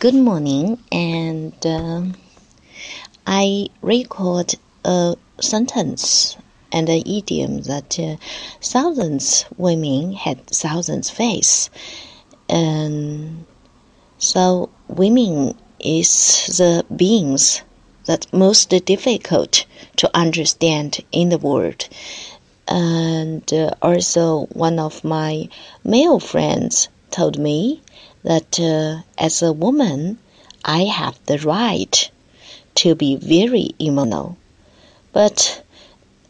Good morning, and uh, I record a sentence and an idiom that uh, thousands women had thousands face, and so women is the beings that most difficult to understand in the world. And uh, also, one of my male friends told me that uh, as a woman, I have the right to be very emotional. But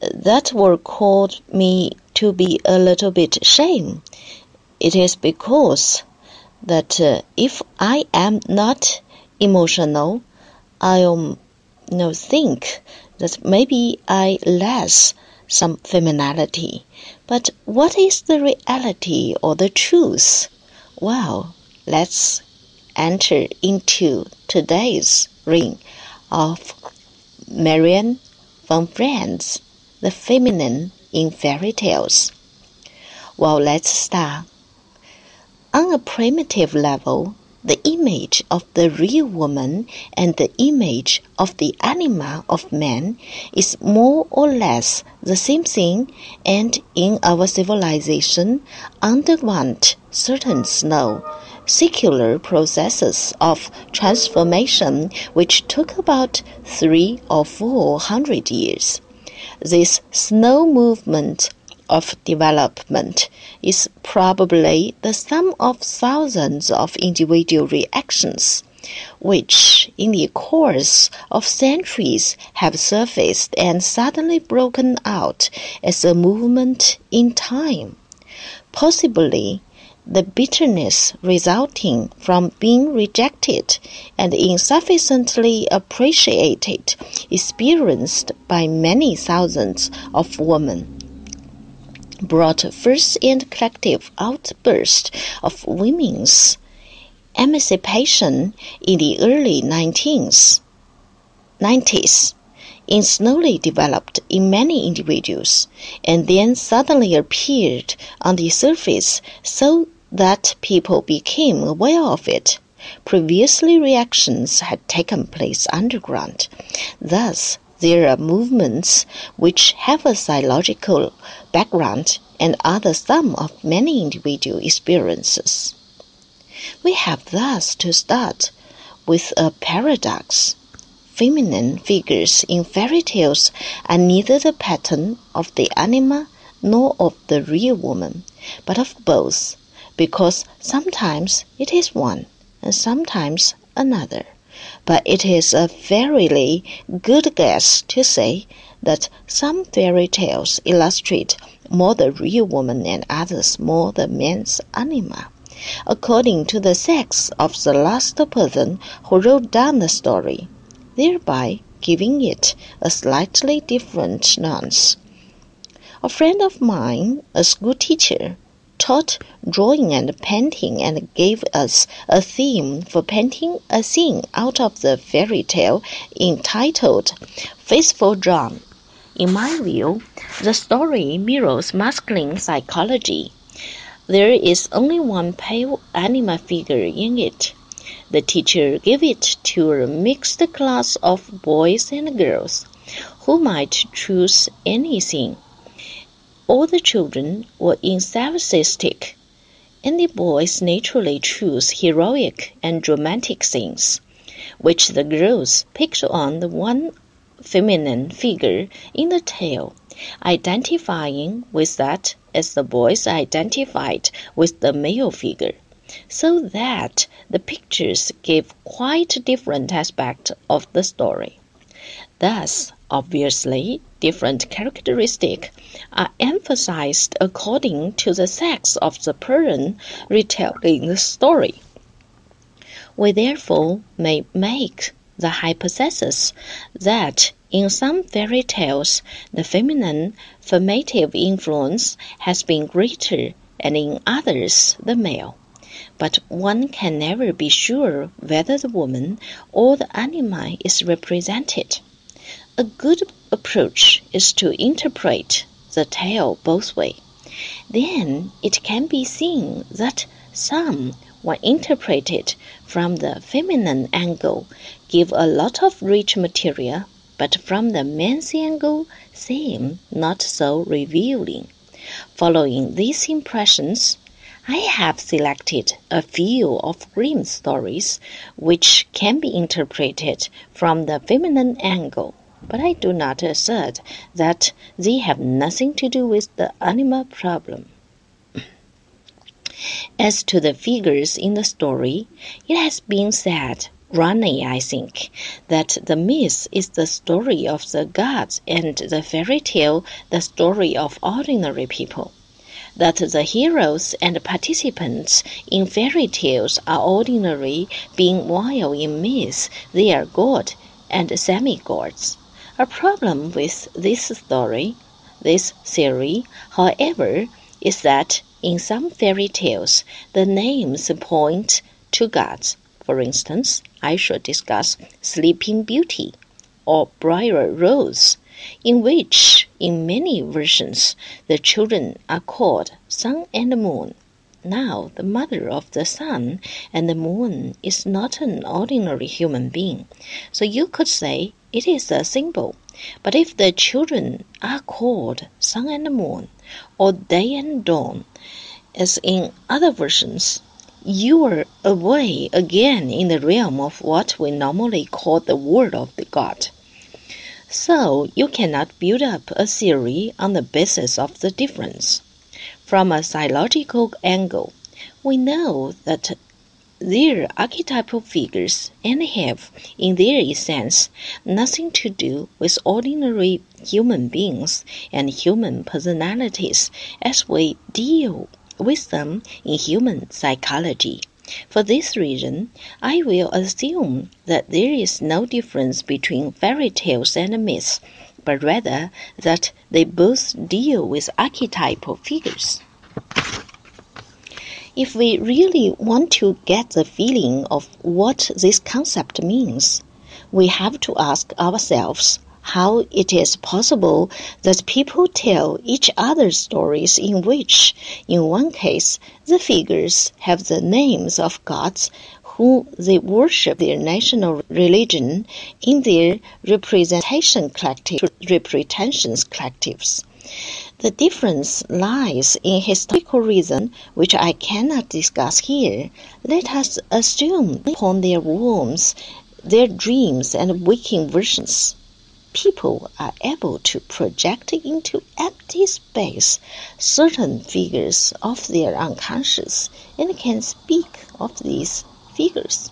that will cause me to be a little bit shame. It is because that uh, if I am not emotional, I'll you know, think that maybe I less some femininity. But what is the reality or the truth? Well, let's enter into today's ring of Marianne von Franz, The Feminine in Fairy Tales. Well, let's start. On a primitive level, the image of the real woman and the image of the anima of man is more or less the same thing and in our civilization underwent certain slow secular processes of transformation which took about three or four hundred years. This slow movement of development is probably the sum of thousands of individual reactions, which in the course of centuries have surfaced and suddenly broken out as a movement in time. Possibly, the bitterness resulting from being rejected and insufficiently appreciated experienced by many thousands of women. Brought first and collective outburst of women's emancipation in the early 19th, 90s and slowly developed in many individuals and then suddenly appeared on the surface so that people became aware of it. Previously reactions had taken place underground. Thus, there are movements which have a psychological background and are the sum of many individual experiences. We have thus to start with a paradox. Feminine figures in fairy tales are neither the pattern of the anima nor of the real woman, but of both, because sometimes it is one and sometimes another. But it is a very good guess to say that some fairy tales illustrate more the real woman and others more the man's anima, according to the sex of the last person who wrote down the story, thereby giving it a slightly different nuance. A friend of mine, a school teacher, taught drawing and painting and gave us a theme for painting a scene out of the fairy tale entitled Faithful John. In my view, the story mirrors masculine psychology. There is only one pale anima figure in it. The teacher gave it to a mixed class of boys and girls, who might choose anything. All the children were enthusiastic, and the boys naturally chose heroic and dramatic scenes, which the girls picked on the one feminine figure in the tale, identifying with that as the boys identified with the male figure, so that the pictures give quite different aspect of the story. Thus, Obviously, different characteristics are emphasized according to the sex of the person retelling the story. We therefore may make the hypothesis that in some fairy tales the feminine formative influence has been greater and in others the male. But one can never be sure whether the woman or the anima is represented. A good approach is to interpret the tale both ways. Then it can be seen that some, when interpreted from the feminine angle, give a lot of rich material, but from the men's angle seem not so revealing. Following these impressions, I have selected a few of Grimm's stories which can be interpreted from the feminine angle but I do not assert that they have nothing to do with the anima problem. As to the figures in the story, it has been said, wrongly I think, that the myth is the story of the gods and the fairy tale the story of ordinary people. That the heroes and participants in fairy tales are ordinary, being while in myth they are god and semi-gods. A problem with this story, this theory, however, is that in some fairy tales the names point to gods. For instance, I shall discuss Sleeping Beauty or Briar Rose, in which, in many versions, the children are called Sun and Moon. Now, the mother of the sun and the moon is not an ordinary human being, so you could say it is a symbol. But if the children are called sun and moon, or day and dawn, as in other versions, you are away again in the realm of what we normally call the world of the god. So you cannot build up a theory on the basis of the difference. From a psychological angle, we know that their archetypal figures and have, in their essence, nothing to do with ordinary human beings and human personalities as we deal with them in human psychology. For this reason, I will assume that there is no difference between fairy tales and myths, but rather that they both deal with archetypal figures. If we really want to get the feeling of what this concept means, we have to ask ourselves how it is possible that people tell each other stories in which, in one case, the figures have the names of gods who they worship their national religion in their representation collective representations collectives. The difference lies in historical reason, which I cannot discuss here. Let us assume upon their wombs, their dreams and waking visions. People are able to project into empty space certain figures of their unconscious and can speak of these figures.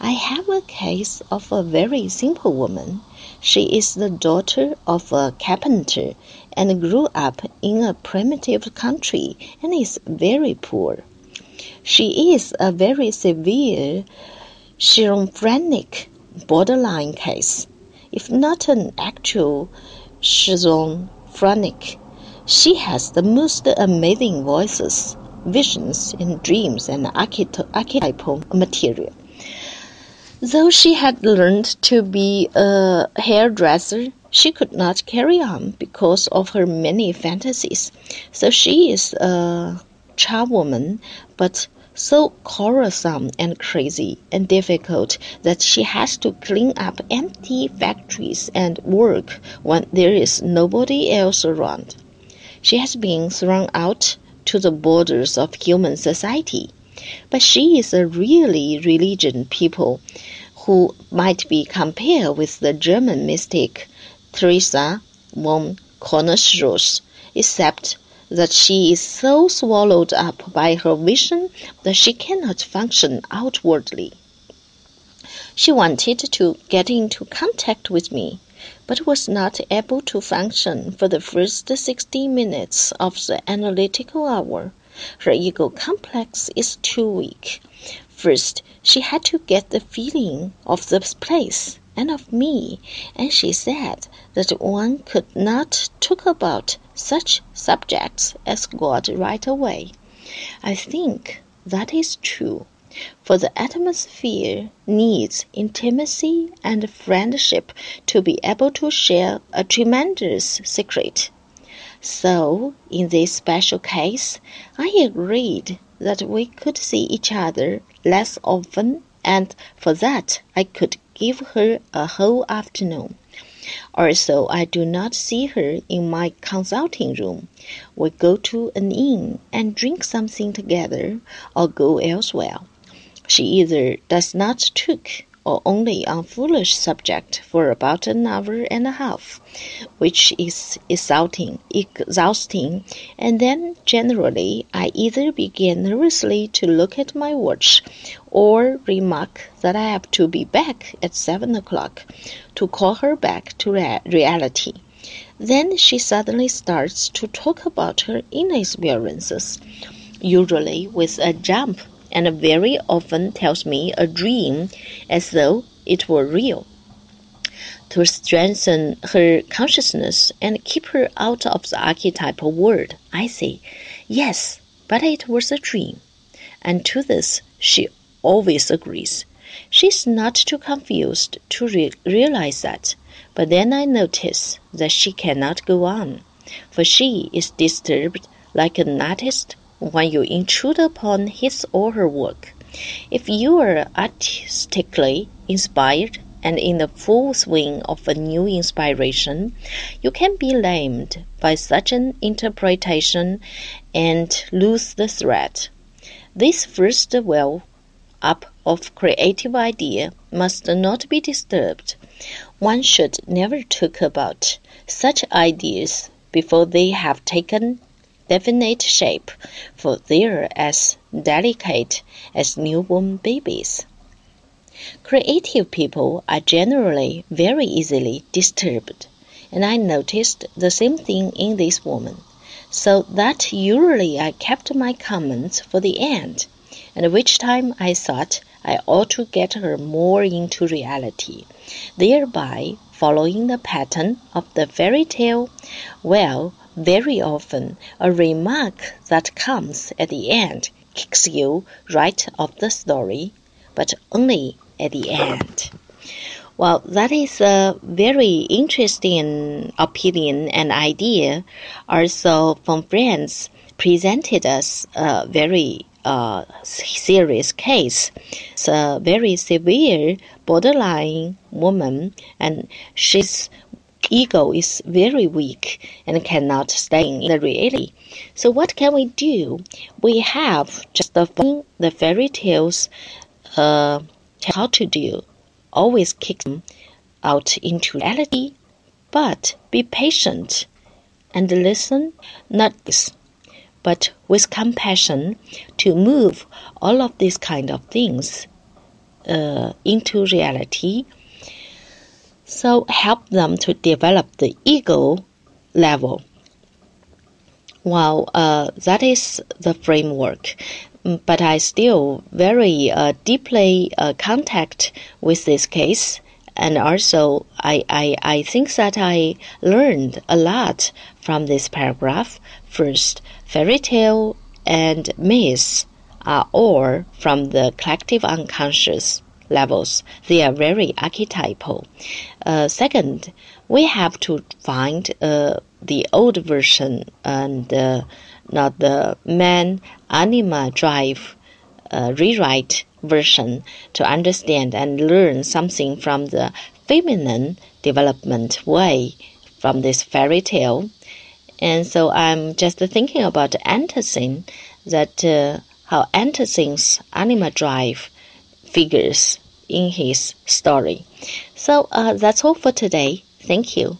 I have a case of a very simple woman. She is the daughter of a carpenter and grew up in a primitive country and is very poor. She is a very severe schizophrenic borderline case. If not an actual schizophrenic, she has the most amazing voices, visions, and dreams and archetypal material. Though she had learned to be a hairdresser, she could not carry on because of her many fantasies. So she is a charwoman, but so quarrelsome and crazy and difficult that she has to clean up empty factories and work when there is nobody else around. She has been thrown out to the borders of human society. But she is a really religious people who might be compared with the German mystic Teresa von Kornhausen, except that she is so swallowed up by her vision that she cannot function outwardly. She wanted to get into contact with me. but was not able to function for the first sixty minutes of the analytical hour. Her ego complex is too weak. First, she had to get the feeling of the place and of me, and she said that one could not talk about such subjects as God right away. I think that is true, for the atmosphere needs intimacy and friendship to be able to share a tremendous secret. So, in this special case, I agreed that we could see each other less often, and for that I could give her a whole afternoon. Also, I do not see her in my consulting room. We go to an inn and drink something together, or go elsewhere. She either does not talk or only on foolish subject for about an hour and a half, which is exhausting, exhausting, and then generally I either begin nervously to look at my watch or remark that I have to be back at seven o'clock to call her back to rea reality. Then she suddenly starts to talk about her inexperiences, usually with a jump and very often tells me a dream as though it were real. To strengthen her consciousness and keep her out of the archetypal world, I say, yes, but it was a dream. And to this she always agrees. She's not too confused to re realize that, but then I notice that she cannot go on, for she is disturbed like an artist when you intrude upon his or her work. If you are artistically inspired and in the full swing of a new inspiration, you can be lamed by such an interpretation and lose the thread. This first well up of creative idea must not be disturbed. One should never talk about such ideas before they have taken definite shape, for they're as delicate as newborn babies. Creative people are generally very easily disturbed, and I noticed the same thing in this woman, so that usually I kept my comments for the end, and which time I thought I ought to get her more into reality, thereby following the pattern of the fairy tale. Well, very often, a remark that comes at the end kicks you right off the story, but only at the end. Well, that is a very interesting opinion and idea. Also, from friends presented us a very uh, serious case. It's a very severe borderline woman, and she's ego is very weak and cannot stay in the reality. So what can we do? We have just the the fairy tales uh, how to do. Always kick them out into reality, but be patient and listen, not this, but with compassion to move all of these kind of things uh, into reality so help them to develop the ego level. Well, uh, that is the framework, mm, but I still very uh, deeply uh, contact with this case, and also I, I I think that I learned a lot from this paragraph. First, fairy tale and myth are all from the collective unconscious levels. They are very archetypal. Uh, second, we have to find uh, the old version and uh, not the man anima drive uh, rewrite version to understand and learn something from the feminine development way from this fairy tale. And so I'm just thinking about Andersen that uh, how Andersen's anima drive figures in his story. So uh, that's all for today. Thank you.